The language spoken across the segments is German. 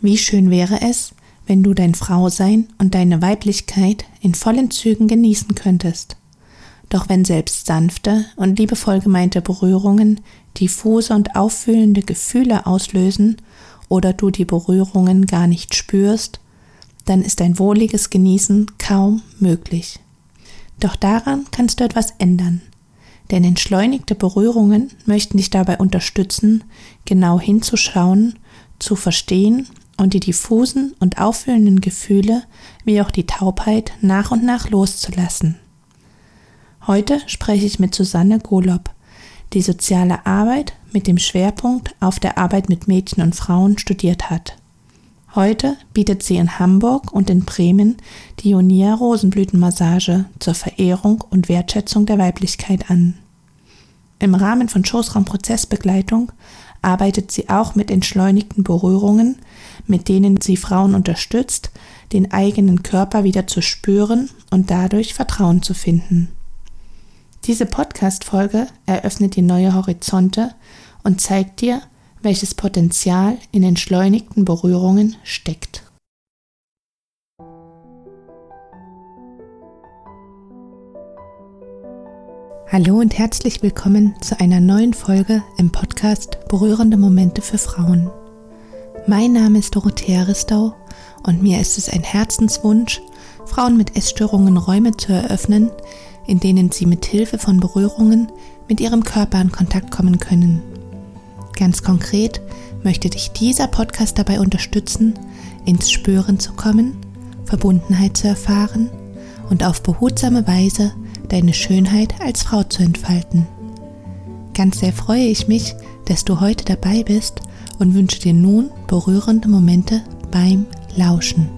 Wie schön wäre es, wenn du dein Frausein und deine Weiblichkeit in vollen Zügen genießen könntest. Doch wenn selbst sanfte und liebevoll gemeinte Berührungen diffuse und auffühlende Gefühle auslösen oder du die Berührungen gar nicht spürst, dann ist ein wohliges Genießen kaum möglich. Doch daran kannst du etwas ändern. Denn entschleunigte Berührungen möchten dich dabei unterstützen, genau hinzuschauen, zu verstehen und die diffusen und auffüllenden Gefühle wie auch die Taubheit nach und nach loszulassen. Heute spreche ich mit Susanne Golob, die soziale Arbeit mit dem Schwerpunkt auf der Arbeit mit Mädchen und Frauen studiert hat. Heute bietet sie in Hamburg und in Bremen die Ionia Rosenblütenmassage zur Verehrung und Wertschätzung der Weiblichkeit an. Im Rahmen von Schoßraumprozessbegleitung arbeitet sie auch mit entschleunigten Berührungen, mit denen sie Frauen unterstützt, den eigenen Körper wieder zu spüren und dadurch Vertrauen zu finden. Diese Podcast-Folge eröffnet dir neue Horizonte und zeigt dir, welches Potenzial in entschleunigten Berührungen steckt. Hallo und herzlich willkommen zu einer neuen Folge im Podcast Berührende Momente für Frauen. Mein Name ist Dorothea Ristau und mir ist es ein Herzenswunsch, Frauen mit Essstörungen Räume zu eröffnen, in denen sie mit Hilfe von Berührungen mit ihrem Körper in Kontakt kommen können. Ganz konkret möchte dich dieser Podcast dabei unterstützen, ins Spüren zu kommen, Verbundenheit zu erfahren und auf behutsame Weise deine Schönheit als Frau zu entfalten. Ganz sehr freue ich mich, dass du heute dabei bist und wünsche dir nun berührende Momente beim Lauschen.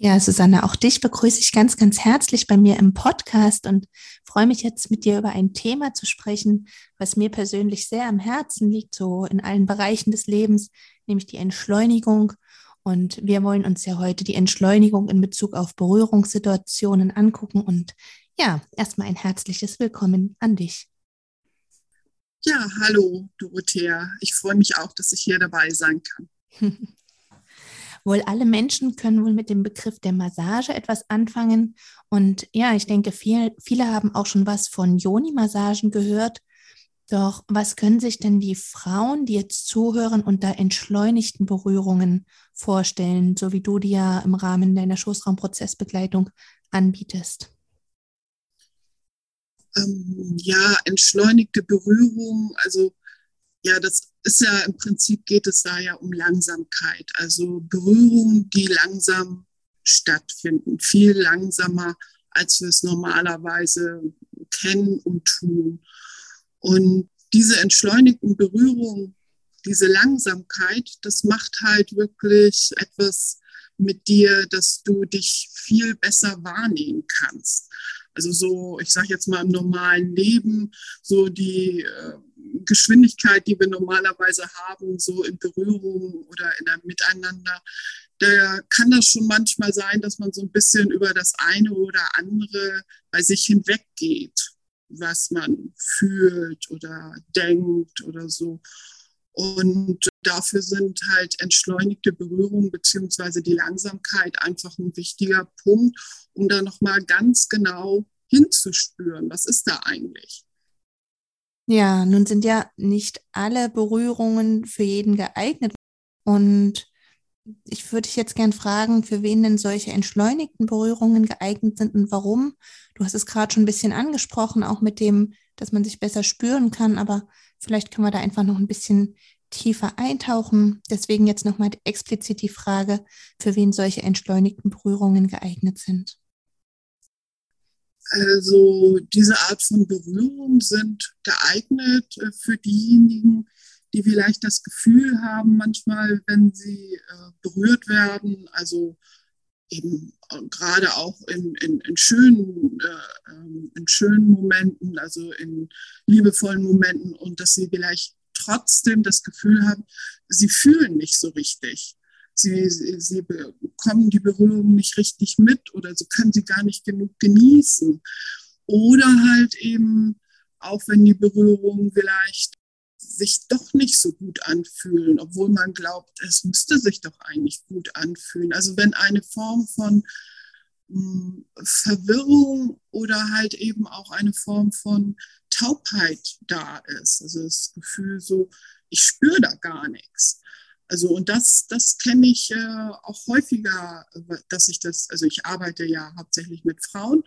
Ja, Susanne, auch dich begrüße ich ganz, ganz herzlich bei mir im Podcast und freue mich jetzt mit dir über ein Thema zu sprechen, was mir persönlich sehr am Herzen liegt, so in allen Bereichen des Lebens, nämlich die Entschleunigung und wir wollen uns ja heute die Entschleunigung in Bezug auf Berührungssituationen angucken. Und ja, erstmal ein herzliches Willkommen an dich. Ja, hallo Dorothea. Ich freue mich auch, dass ich hier dabei sein kann. wohl alle Menschen können wohl mit dem Begriff der Massage etwas anfangen. Und ja, ich denke, viel, viele haben auch schon was von Yoni-Massagen gehört. Doch was können sich denn die Frauen, die jetzt zuhören, unter entschleunigten Berührungen vorstellen, so wie du die ja im Rahmen deiner Schoßraumprozessbegleitung anbietest? Ähm, ja, entschleunigte Berührung, also ja, das ist ja im Prinzip geht es da ja um Langsamkeit, also Berührungen, die langsam stattfinden, viel langsamer, als wir es normalerweise kennen und tun. Und diese entschleunigten Berührungen, diese Langsamkeit, das macht halt wirklich etwas mit dir, dass du dich viel besser wahrnehmen kannst. Also so, ich sage jetzt mal im normalen Leben, so die äh, Geschwindigkeit, die wir normalerweise haben, so in Berührung oder in einem Miteinander, da kann das schon manchmal sein, dass man so ein bisschen über das eine oder andere bei sich hinweggeht was man fühlt oder denkt oder so. Und dafür sind halt entschleunigte Berührungen beziehungsweise die Langsamkeit einfach ein wichtiger Punkt, um da nochmal ganz genau hinzuspüren, was ist da eigentlich. Ja, nun sind ja nicht alle Berührungen für jeden geeignet. Und ich würde dich jetzt gern fragen, für wen denn solche entschleunigten Berührungen geeignet sind und warum. Du hast es gerade schon ein bisschen angesprochen, auch mit dem, dass man sich besser spüren kann, aber vielleicht können wir da einfach noch ein bisschen tiefer eintauchen. Deswegen jetzt nochmal explizit die Frage, für wen solche entschleunigten Berührungen geeignet sind. Also diese Art von Berührungen sind geeignet äh, für diejenigen, die vielleicht das Gefühl haben, manchmal, wenn sie äh, berührt werden, also eben äh, gerade auch in, in, in, schönen, äh, ähm, in schönen Momenten, also in liebevollen Momenten und dass sie vielleicht trotzdem das Gefühl haben, sie fühlen nicht so richtig. Sie, sie, sie bekommen die Berührung nicht richtig mit oder sie können sie gar nicht genug genießen. Oder halt eben, auch wenn die Berührung vielleicht sich doch nicht so gut anfühlen, obwohl man glaubt, es müsste sich doch eigentlich gut anfühlen. Also wenn eine Form von hm, Verwirrung oder halt eben auch eine Form von Taubheit da ist. Also das Gefühl so, ich spüre da gar nichts. Also und das, das kenne ich äh, auch häufiger, dass ich das, also ich arbeite ja hauptsächlich mit Frauen,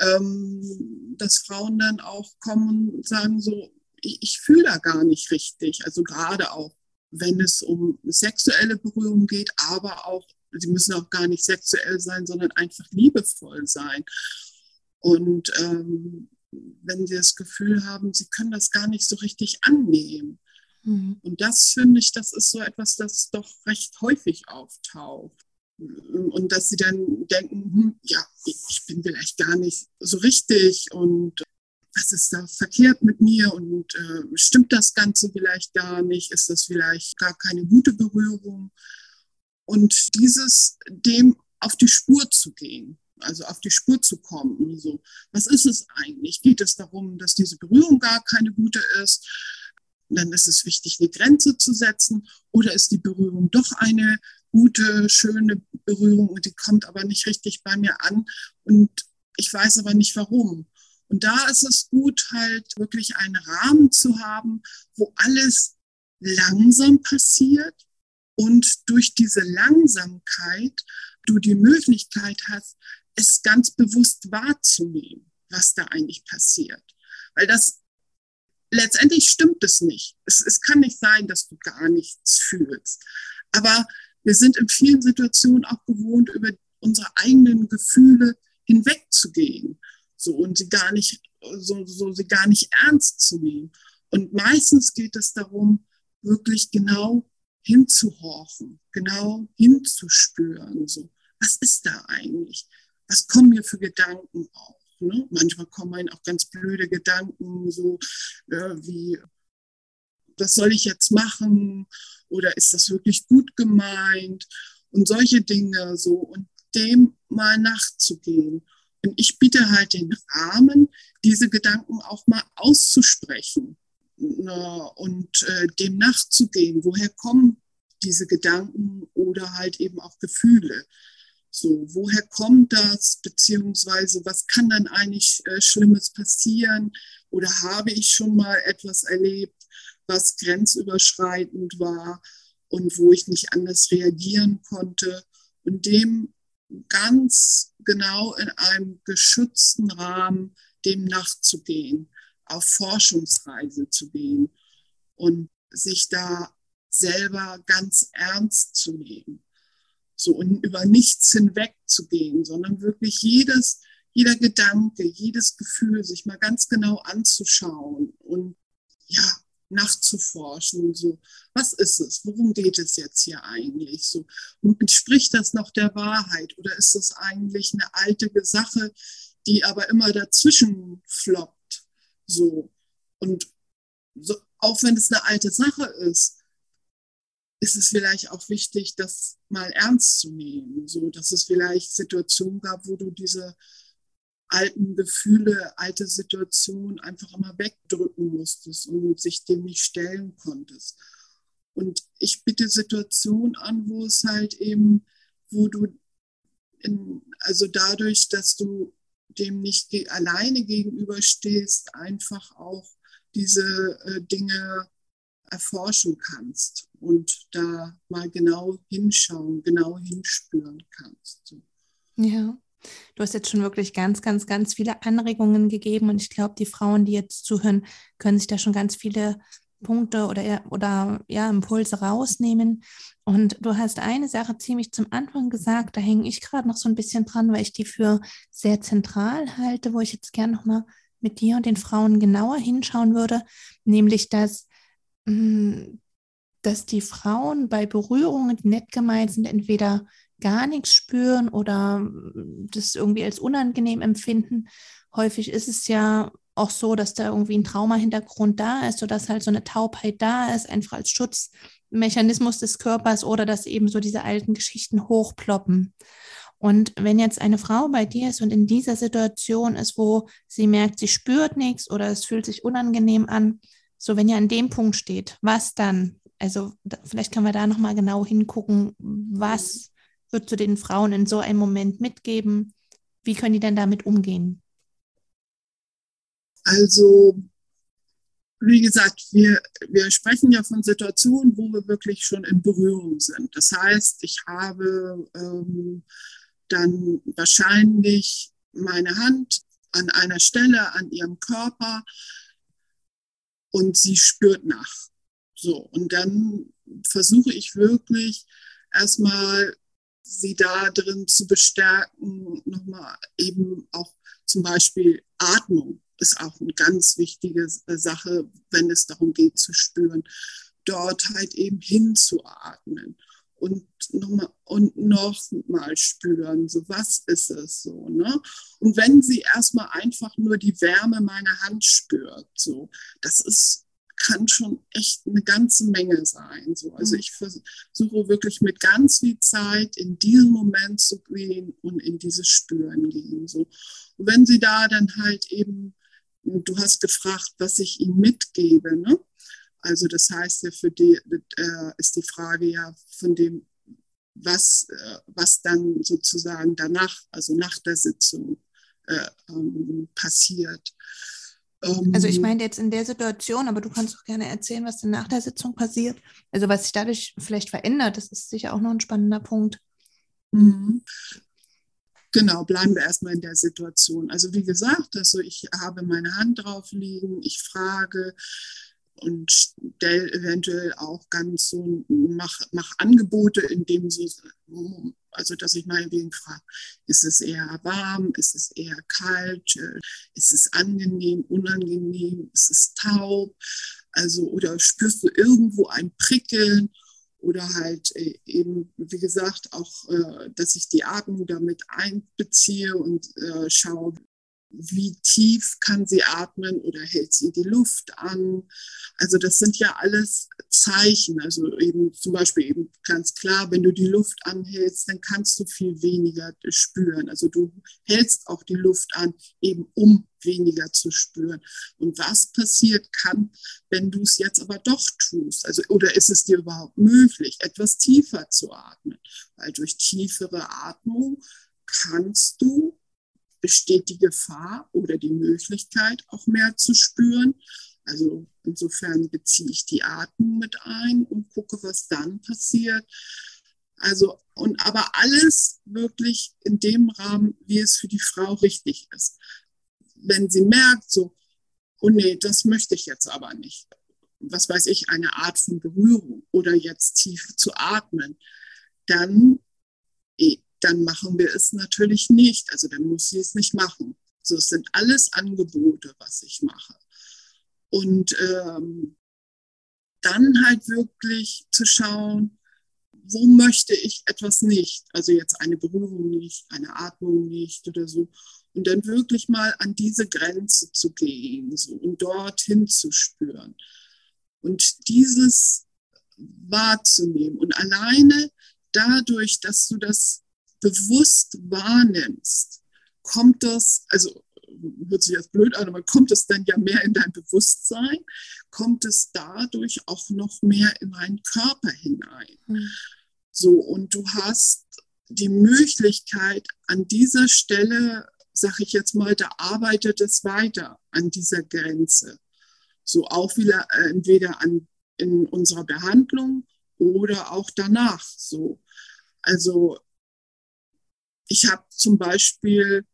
ähm, dass Frauen dann auch kommen und sagen so, ich, ich fühle da gar nicht richtig. Also gerade auch, wenn es um sexuelle Berührung geht, aber auch, sie müssen auch gar nicht sexuell sein, sondern einfach liebevoll sein. Und ähm, wenn sie das Gefühl haben, sie können das gar nicht so richtig annehmen. Mhm. Und das finde ich, das ist so etwas, das doch recht häufig auftaucht. Und dass sie dann denken, hm, ja, ich bin vielleicht gar nicht so richtig und was ist da verkehrt mit mir und äh, stimmt das Ganze vielleicht gar nicht? Ist das vielleicht gar keine gute Berührung? Und dieses dem auf die Spur zu gehen, also auf die Spur zu kommen. So, was ist es eigentlich? Geht es darum, dass diese Berührung gar keine gute ist? dann ist es wichtig, eine Grenze zu setzen. Oder ist die Berührung doch eine gute, schöne Berührung und die kommt aber nicht richtig bei mir an und ich weiß aber nicht warum. Und da ist es gut, halt wirklich einen Rahmen zu haben, wo alles langsam passiert und durch diese Langsamkeit du die Möglichkeit hast, es ganz bewusst wahrzunehmen, was da eigentlich passiert. Weil das letztendlich stimmt es nicht. Es, es kann nicht sein, dass du gar nichts fühlst. Aber wir sind in vielen Situationen auch gewohnt, über unsere eigenen Gefühle hinwegzugehen. So, und sie gar nicht, so, so, sie gar nicht ernst zu nehmen. Und meistens geht es darum, wirklich genau hinzuhorchen, genau hinzuspüren. So, was ist da eigentlich? Was kommen mir für Gedanken auf? Ne? Manchmal kommen auch ganz blöde Gedanken, so äh, wie, was soll ich jetzt machen? Oder ist das wirklich gut gemeint? Und solche Dinge so und dem mal nachzugehen. Und ich biete halt den Rahmen, diese Gedanken auch mal auszusprechen und äh, dem nachzugehen. Woher kommen diese Gedanken oder halt eben auch Gefühle? So, woher kommt das? Beziehungsweise, was kann dann eigentlich äh, Schlimmes passieren? Oder habe ich schon mal etwas erlebt, was grenzüberschreitend war und wo ich nicht anders reagieren konnte? Und dem ganz genau in einem geschützten Rahmen dem nachzugehen, auf Forschungsreise zu gehen und sich da selber ganz ernst zu nehmen. So und über nichts hinwegzugehen, sondern wirklich jedes, jeder Gedanke, jedes Gefühl sich mal ganz genau anzuschauen und ja, nachzuforschen, so, was ist es? Worum geht es jetzt hier eigentlich? So, und entspricht das noch der Wahrheit oder ist es eigentlich eine alte Sache, die aber immer dazwischen floppt? So, und so, auch wenn es eine alte Sache ist, ist es vielleicht auch wichtig, das mal ernst zu nehmen, so dass es vielleicht Situationen gab, wo du diese alten Gefühle, alte Situationen einfach immer wegdrücken musstest und sich dem nicht stellen konntest. Und ich bitte Situationen an, wo es halt eben, wo du, in, also dadurch, dass du dem nicht ge alleine gegenüberstehst, einfach auch diese äh, Dinge erforschen kannst und da mal genau hinschauen, genau hinspüren kannst. Ja. Du hast jetzt schon wirklich ganz, ganz, ganz viele Anregungen gegeben und ich glaube, die Frauen, die jetzt zuhören, können sich da schon ganz viele Punkte oder, oder ja, Impulse rausnehmen. Und du hast eine Sache ziemlich zum Anfang gesagt, da hänge ich gerade noch so ein bisschen dran, weil ich die für sehr zentral halte, wo ich jetzt gerne nochmal mit dir und den Frauen genauer hinschauen würde, nämlich dass Mm, dass die Frauen bei Berührungen, die nett gemeint sind, entweder gar nichts spüren oder mm, das irgendwie als unangenehm empfinden. Häufig ist es ja auch so, dass da irgendwie ein Traumahintergrund da ist oder dass halt so eine Taubheit da ist, einfach als Schutzmechanismus des Körpers oder dass eben so diese alten Geschichten hochploppen. Und wenn jetzt eine Frau bei dir ist und in dieser Situation ist, wo sie merkt, sie spürt nichts oder es fühlt sich unangenehm an, So, wenn ihr an dem Punkt steht, was dann? Also vielleicht können wir da nochmal genau hingucken, was würdest du den Frauen in so einem Moment mitgeben? Wie können die denn damit umgehen? Also, wie gesagt, wir, wir sprechen ja von Situationen, wo wir wirklich schon in Berührung sind. Das heißt, ich habe ähm, dann wahrscheinlich meine Hand an einer Stelle an ihrem Körper und sie spürt nach. So, und dann versuche ich wirklich erstmal sie da drin zu bestärken, nochmal eben auch zum Beispiel Atmung ist auch eine ganz wichtige Sache, wenn es darum geht zu spüren, dort halt eben hinzuatmen und nochmal und nochmal spüren, so was ist es so, ne? Und wenn sie erstmal einfach nur die Wärme meiner Hand spürt, so, das ist kann schon echt eine ganze Menge sein. So. Also mhm. ich versuche wirklich mit ganz viel Zeit in diesen Moment zu gehen und in dieses Spüren gehen. So. Und wenn sie da dann halt eben, du hast gefragt, was ich ihnen mitgebe, ne? Also das heißt ja für die äh, ist die Frage ja von dem, was, äh, was dann sozusagen danach, also nach der Sitzung äh, ähm, passiert. Also ich ähm, meine jetzt in der Situation, aber du kannst auch gerne erzählen, was denn nach der Sitzung passiert. Also was sich dadurch vielleicht verändert, das ist sicher auch noch ein spannender Punkt. Mhm. Genau, bleiben wir erstmal in der Situation. Also wie gesagt, also ich habe meine Hand drauf liegen, ich frage, und stell eventuell auch ganz so, mach, mach Angebote, indem sie, also dass ich mal wegen frage, ist es eher warm, ist es eher kalt, ist es angenehm, unangenehm, ist es taub, also oder spürst du irgendwo ein Prickeln oder halt äh, eben, wie gesagt, auch, äh, dass ich die Atmung damit einbeziehe und äh, schaue, wie tief kann sie atmen oder hält sie die Luft an. Also das sind ja alles Zeichen. Also eben zum Beispiel eben ganz klar, wenn du die Luft anhältst, dann kannst du viel weniger spüren. Also du hältst auch die Luft an, eben um weniger zu spüren. Und was passiert kann, wenn du es jetzt aber doch tust? Also, oder ist es dir überhaupt möglich, etwas tiefer zu atmen? Weil durch tiefere Atmung kannst du besteht die Gefahr oder die Möglichkeit, auch mehr zu spüren. Also insofern beziehe ich die Atmung mit ein und gucke, was dann passiert. Also, und aber alles wirklich in dem Rahmen, wie es für die Frau richtig ist. Wenn sie merkt, so, oh nee, das möchte ich jetzt aber nicht. Was weiß ich, eine Art von Berührung oder jetzt tief zu atmen, dann dann machen wir es natürlich nicht. Also dann muss sie es nicht machen. So, es sind alles Angebote, was ich mache. Und ähm, dann halt wirklich zu schauen, wo möchte ich etwas nicht? Also jetzt eine Berührung nicht, eine Atmung nicht oder so. Und dann wirklich mal an diese Grenze zu gehen so, und dorthin zu spüren. Und dieses wahrzunehmen. Und alleine dadurch, dass du das bewusst wahrnimmst, kommt das, also hört sich jetzt blöd an, aber kommt es dann ja mehr in dein Bewusstsein, kommt es dadurch auch noch mehr in deinen Körper hinein. Mhm. So, und du hast die Möglichkeit an dieser Stelle, sag ich jetzt mal, da arbeitet es weiter an dieser Grenze. So auch wieder äh, entweder an, in unserer Behandlung oder auch danach. So. Also ich habe zum Beispiel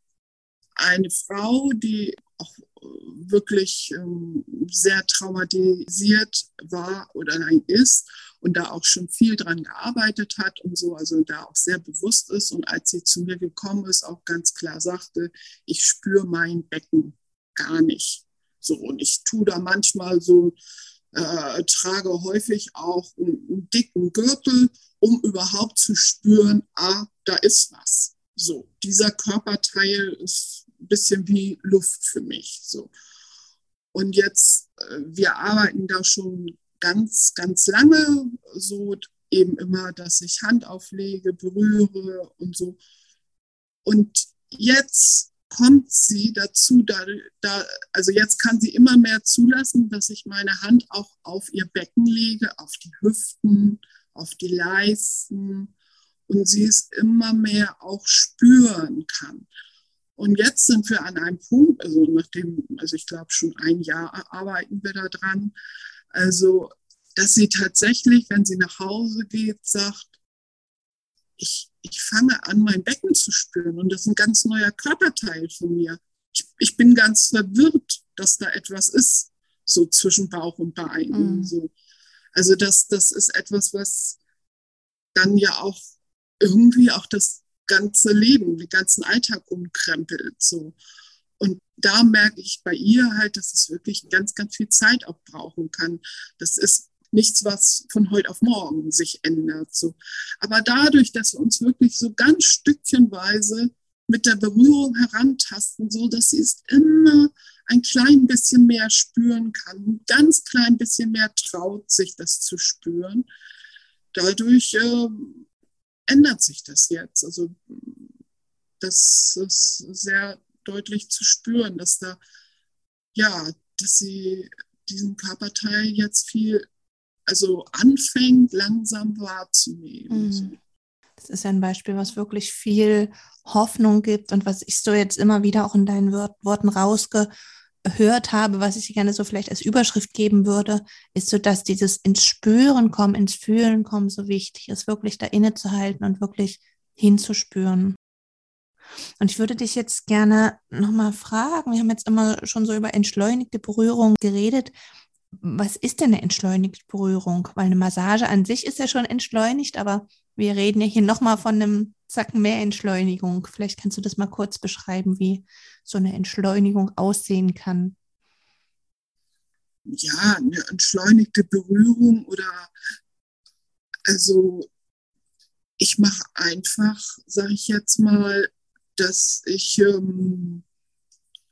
eine Frau, die auch äh, wirklich ähm, sehr traumatisiert war oder nein ist und da auch schon viel dran gearbeitet hat und so, also da auch sehr bewusst ist und als sie zu mir gekommen ist, auch ganz klar sagte, ich spüre mein Becken gar nicht. So und ich tue da manchmal so, äh, trage häufig auch einen, einen dicken Gürtel, um überhaupt zu spüren, ah, da ist was. So, dieser Körperteil ist ein bisschen wie Luft für mich. So. Und jetzt, äh, wir arbeiten da schon ganz, ganz lange, so eben immer, dass ich Hand auflege, berühre und so. Und jetzt kommt sie dazu, da, da, also jetzt kann sie immer mehr zulassen, dass ich meine Hand auch auf ihr Becken lege, auf die Hüften, auf die Leisten und sie es immer mehr auch spüren kann. Und jetzt sind wir an einem Punkt, also nachdem, also ich glaube schon ein Jahr arbeiten wir da dran, also dass sie tatsächlich, wenn sie nach Hause geht, sagt, ich, ich fange an, mein Becken zu spüren und das ist ein ganz neuer Körperteil von mir. Ich, ich bin ganz verwirrt, dass da etwas ist, so zwischen Bauch und Bein. Mhm. So. Also das, das ist etwas, was dann ja auch irgendwie auch das ganze Leben, den ganzen Alltag umkrempelt. So. Und da merke ich bei ihr halt, dass es wirklich ganz, ganz viel Zeit auch brauchen kann. Das ist nichts, was von heute auf morgen sich ändert. So. Aber dadurch, dass wir uns wirklich so ganz stückchenweise mit der Berührung herantasten, so dass sie es immer ein klein bisschen mehr spüren kann, ein ganz klein bisschen mehr traut, sich das zu spüren. Dadurch äh, ändert sich das jetzt. Also das ist sehr deutlich zu spüren, dass da, ja, dass sie diesen Körperteil jetzt viel also anfängt langsam wahrzunehmen. Mhm. Das ist ein Beispiel, was wirklich viel Hoffnung gibt und was ich so jetzt immer wieder auch in deinen Worten rausgehört habe, was ich gerne so vielleicht als Überschrift geben würde, ist so, dass dieses ins Spüren kommen, ins Fühlen kommen so wichtig ist, wirklich da innezuhalten und wirklich hinzuspüren. Und ich würde dich jetzt gerne nochmal fragen, wir haben jetzt immer schon so über entschleunigte Berührung geredet was ist denn eine entschleunigte Berührung? Weil eine Massage an sich ist ja schon entschleunigt, aber wir reden ja hier nochmal von einem Zacken mehr Entschleunigung. Vielleicht kannst du das mal kurz beschreiben, wie so eine Entschleunigung aussehen kann. Ja, eine entschleunigte Berührung oder also ich mache einfach, sage ich jetzt mal, dass ich ähm,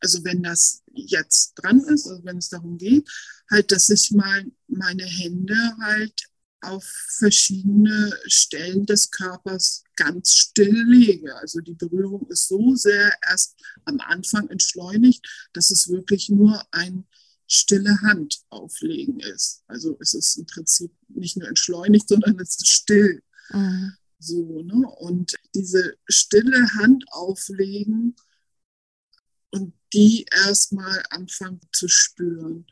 also wenn das jetzt dran ist, also wenn es darum geht, halt, dass ich mal meine Hände halt auf verschiedene Stellen des Körpers ganz still lege. Also die Berührung ist so sehr erst am Anfang entschleunigt, dass es wirklich nur ein stille Hand auflegen ist. Also es ist im Prinzip nicht nur entschleunigt, sondern es ist still. Mhm. So, ne? Und diese stille Hand auflegen und die erstmal anfangen zu spüren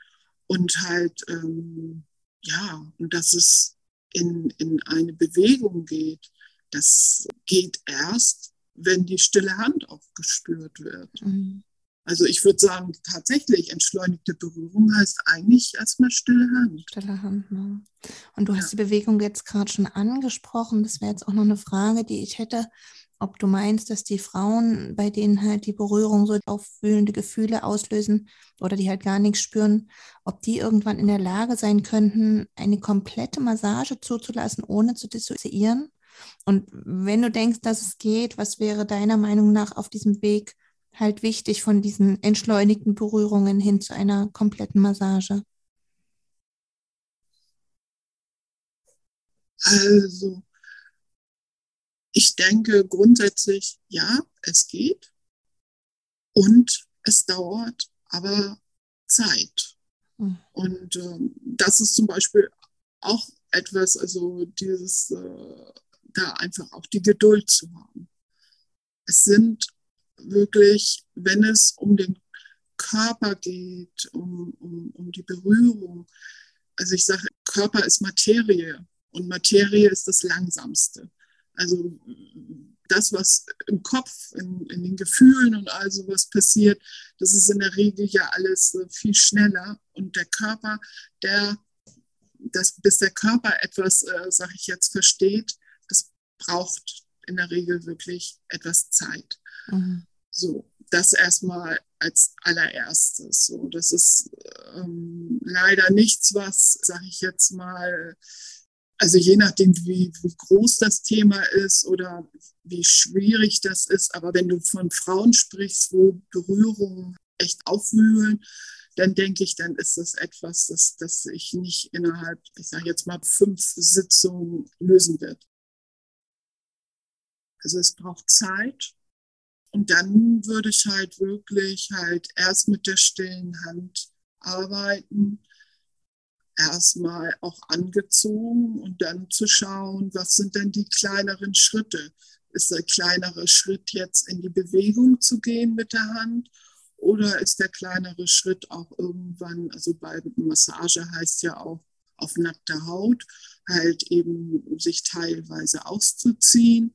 und halt, ähm, ja, und dass es in, in eine Bewegung geht, das geht erst, wenn die stille Hand auch gespürt wird. Mhm. Also ich würde sagen, tatsächlich entschleunigte Berührung heißt eigentlich erstmal stille Hand. Stille Hand, ne? Und du hast ja. die Bewegung jetzt gerade schon angesprochen. Das wäre jetzt auch noch eine Frage, die ich hätte ob du meinst, dass die Frauen, bei denen halt die Berührung so aufwühlende Gefühle auslösen oder die halt gar nichts spüren, ob die irgendwann in der Lage sein könnten, eine komplette Massage zuzulassen, ohne zu dissoziieren. Und wenn du denkst, dass es geht, was wäre deiner Meinung nach auf diesem Weg halt wichtig von diesen entschleunigten Berührungen hin zu einer kompletten Massage? Also, ich denke grundsätzlich, ja, es geht und es dauert aber Zeit. Mhm. Und äh, das ist zum Beispiel auch etwas, also dieses, äh, da einfach auch die Geduld zu haben. Es sind wirklich, wenn es um den Körper geht, um, um, um die Berührung, also ich sage, Körper ist Materie und Materie ist das Langsamste. Also das, was im Kopf, in, in, den Gefühlen und all sowas passiert, das ist in der Regel ja alles viel schneller. Und der Körper, der, das, bis der Körper etwas, äh, sage ich jetzt, versteht, das braucht in der Regel wirklich etwas Zeit. Mhm. So, das erstmal als allererstes. So, das ist ähm, leider nichts, was, sage ich jetzt mal, also je nachdem, wie, wie groß das Thema ist oder wie schwierig das ist, aber wenn du von Frauen sprichst, wo Berührungen echt aufwühlen, dann denke ich, dann ist das etwas, das, das sich nicht innerhalb, ich sage jetzt mal, fünf Sitzungen lösen wird. Also es braucht Zeit Und dann würde ich halt wirklich halt erst mit der stillen Hand arbeiten, erstmal auch angezogen und dann zu schauen, was sind denn die kleineren Schritte? Ist der kleinere Schritt jetzt in die Bewegung zu gehen mit der Hand oder ist der kleinere Schritt auch irgendwann, also bei Massage heißt ja auch auf nackter Haut, halt eben sich teilweise auszuziehen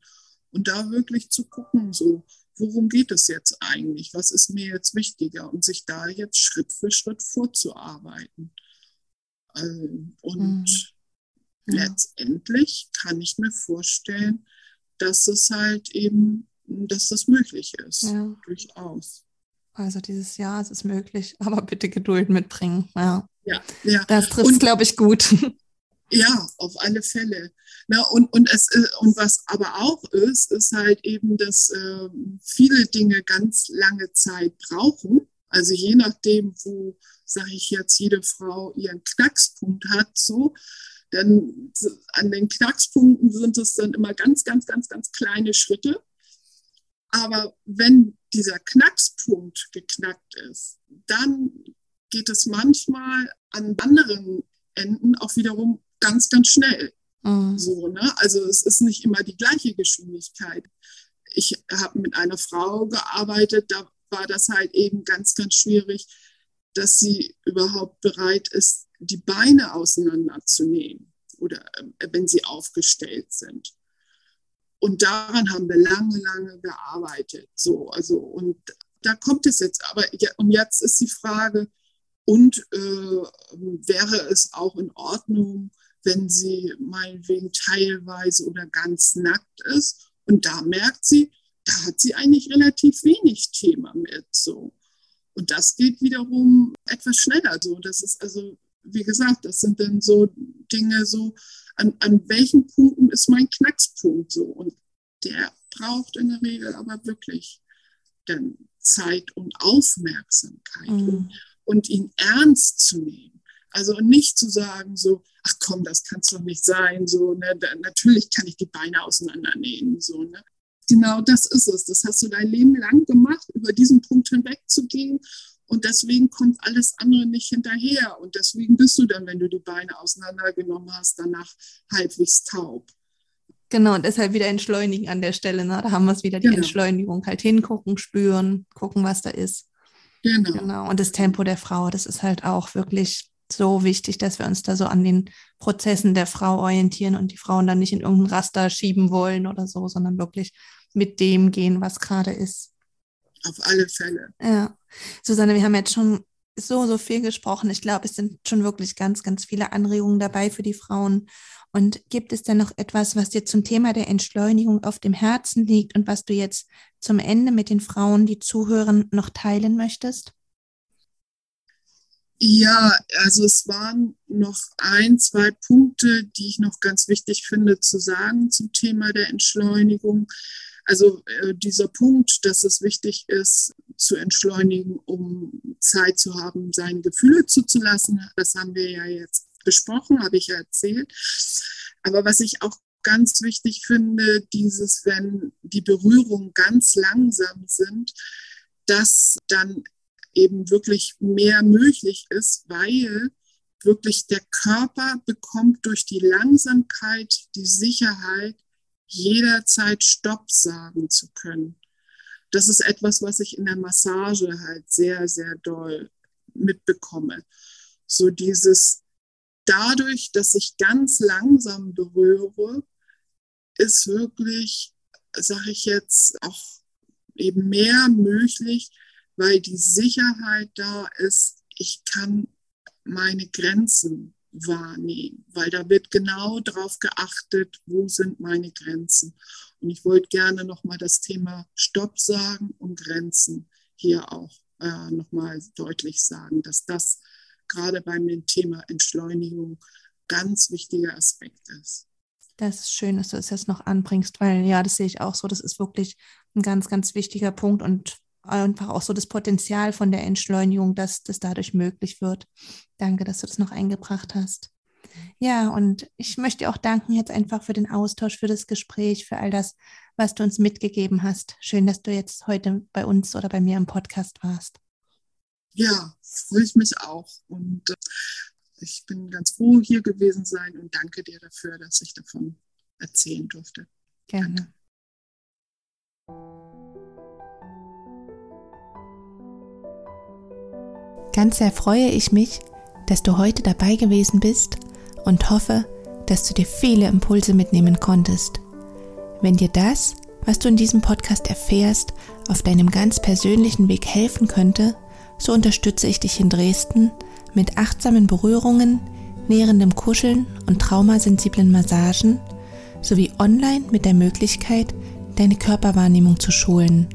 und da wirklich zu gucken, so, worum geht es jetzt eigentlich? Was ist mir jetzt wichtiger? Und sich da jetzt Schritt für Schritt vorzuarbeiten. Ähm, und mhm. letztendlich kann ich mir vorstellen, dass es halt eben, dass das möglich ist. Ja. Durchaus. Also dieses Jahr, es ist möglich, aber bitte Geduld mitbringen. Ja, ja. ja. Das trifft, glaube ich, gut. Ja, auf alle Fälle. Na, und, und, es, äh, und was aber auch ist, ist halt eben, dass äh, viele Dinge ganz lange Zeit brauchen. Also je nachdem, wo, sage ich jetzt, jede Frau ihren Knackspunkt hat, so, dann an den Knackspunkten sind es dann immer ganz, ganz, ganz, ganz kleine Schritte. Aber wenn dieser Knackspunkt geknackt ist, dann geht es manchmal an anderen Enden auch wiederum ganz, ganz schnell. Mhm. So, ne? Also es ist nicht immer die gleiche Geschwindigkeit. Ich habe mit einer Frau gearbeitet, da war das halt eben ganz, ganz schwierig, dass sie überhaupt bereit ist, die Beine auseinanderzunehmen oder äh, wenn sie aufgestellt sind. Und daran haben wir lange, lange gearbeitet. So, also, und da kommt es jetzt. Aber und jetzt ist die Frage, und äh, wäre es auch in Ordnung, wenn sie meinetwegen teilweise oder ganz nackt ist? Und da merkt sie, da hat sie eigentlich relativ wenig Thema mit. So. Und das geht wiederum etwas schneller. So. Das ist also, wie gesagt, das sind dann so Dinge, so, an, an welchen Punkten ist mein Knackspunkt so. Und der braucht in der Regel aber wirklich dann Zeit und Aufmerksamkeit mhm. und, und ihn ernst zu nehmen. Also nicht zu sagen so, ach komm, das kann es doch nicht sein, so, ne, da, natürlich kann ich die Beine auseinandernehmen, so, ne. Genau das ist es. Das hast du dein Leben lang gemacht, über diesen Punkt hinwegzugehen. Und deswegen kommt alles andere nicht hinterher. Und deswegen bist du dann, wenn du die Beine auseinandergenommen hast, danach halbwegs taub. Genau, und deshalb wieder entschleunigen an der Stelle. Ne? Da haben wir es wieder, die genau. Entschleunigung. Halt hingucken, spüren, gucken, was da ist. Genau. genau. Und das Tempo der Frau, das ist halt auch wirklich so wichtig, dass wir uns da so an den Prozessen der Frau orientieren und die Frauen dann nicht in irgendein Raster schieben wollen oder so, sondern wirklich mit dem gehen, was gerade ist. Auf alle Fälle. Ja. Susanne, wir haben jetzt schon so, so viel gesprochen. Ich glaube, es sind schon wirklich ganz, ganz viele Anregungen dabei für die Frauen. Und gibt es denn noch etwas, was dir zum Thema der Entschleunigung auf dem Herzen liegt und was du jetzt zum Ende mit den Frauen, die zuhören, noch teilen möchtest? Ja, also es waren noch ein, zwei Punkte, die ich noch ganz wichtig finde zu sagen zum Thema der Entschleunigung. Also äh, dieser Punkt, dass es wichtig ist, zu entschleunigen, um Zeit zu haben, seine Gefühle zuzulassen, das haben wir ja jetzt besprochen, habe ich ja erzählt. Aber was ich auch ganz wichtig finde, dieses, wenn die Berührungen ganz langsam sind, dass dann eben wirklich mehr möglich ist, weil wirklich der Körper bekommt durch die Langsamkeit die Sicherheit, jederzeit Stopp sagen zu können. Das ist etwas, was ich in der Massage halt sehr, sehr doll mitbekomme. So dieses, dadurch, dass ich ganz langsam berühre, ist wirklich, sage ich jetzt, auch eben mehr möglich, weil die Sicherheit da ist, ich kann meine Grenzen wahrnehmen, weil da wird genau darauf geachtet, wo sind meine Grenzen. Und ich wollte gerne nochmal das Thema Stopp sagen und Grenzen hier auch äh, nochmal deutlich sagen, dass das gerade beim Thema Entschleunigung ganz wichtiger Aspekt ist. Das ist schön, dass du es jetzt noch anbringst, weil ja, das sehe ich auch so. Das ist wirklich ein ganz, ganz wichtiger Punkt und einfach auch so das Potenzial von der Entschleunigung, dass das dadurch möglich wird. Danke, dass du das noch eingebracht hast. Ja, und ich möchte auch danken jetzt einfach für den Austausch, für das Gespräch, für all das, was du uns mitgegeben hast. Schön, dass du jetzt heute bei uns oder bei mir im Podcast warst. Ja, freue ich mich auch. Und äh, ich bin ganz froh, hier gewesen sein und danke dir dafür, dass ich davon erzählen durfte. Gerne. Ganz sehr freue ich mich, dass du heute dabei gewesen bist und hoffe, dass du dir viele Impulse mitnehmen konntest. Wenn dir das, was du in diesem Podcast erfährst, auf deinem ganz persönlichen Weg helfen könnte, so unterstütze ich dich in Dresden mit achtsamen Berührungen, nährendem Kuscheln und traumasensiblen Massagen sowie online mit der Möglichkeit, deine Körperwahrnehmung zu schulen.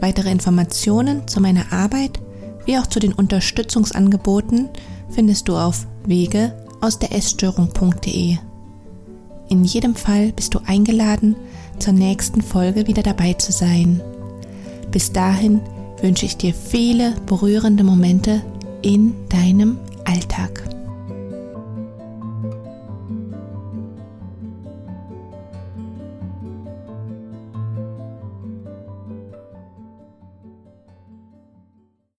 Weitere Informationen zu meiner Arbeit wie auch zu den Unterstützungsangeboten findest du auf wege aus der Essstörung.de. In jedem Fall bist du eingeladen, zur nächsten Folge wieder dabei zu sein. Bis dahin wünsche ich dir viele berührende Momente in deinem Alltag.